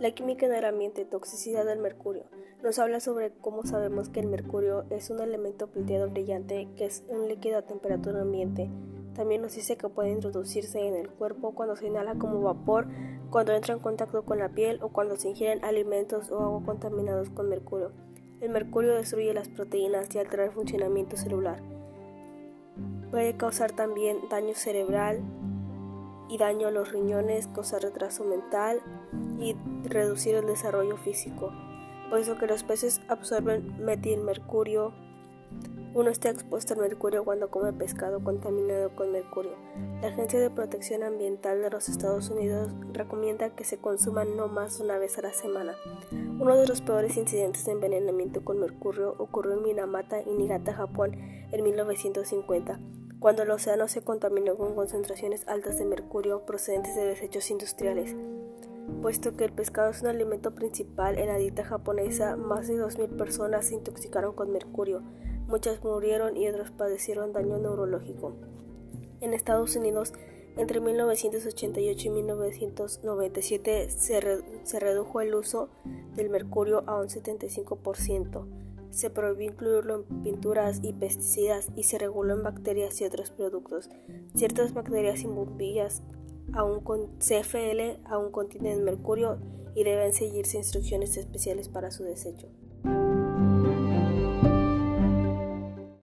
La química en el ambiente, toxicidad del mercurio. Nos habla sobre cómo sabemos que el mercurio es un elemento plateado brillante que es un líquido a temperatura ambiente. También nos dice que puede introducirse en el cuerpo cuando se inhala como vapor, cuando entra en contacto con la piel o cuando se ingieren alimentos o agua contaminados con mercurio. El mercurio destruye las proteínas y altera el funcionamiento celular. Puede causar también daño cerebral, y daño a los riñones, causar retraso mental y reducir el desarrollo físico. Por eso que los peces absorben metilmercurio. Uno está expuesto al mercurio cuando come pescado contaminado con mercurio. La Agencia de Protección Ambiental de los Estados Unidos recomienda que se consuman no más una vez a la semana. Uno de los peores incidentes de envenenamiento con mercurio ocurrió en Minamata Niigata, Japón, en 1950 cuando el océano se contaminó con concentraciones altas de mercurio procedentes de desechos industriales. Puesto que el pescado es un alimento principal en la dieta japonesa, más de 2.000 personas se intoxicaron con mercurio, muchas murieron y otras padecieron daño neurológico. En Estados Unidos, entre 1988 y 1997 se, se redujo el uso del mercurio a un 75%. Se prohibió incluirlo en pinturas y pesticidas y se reguló en bacterias y otros productos. Ciertas bacterias y bombillas aún con CFL aún contienen mercurio y deben seguirse instrucciones especiales para su desecho.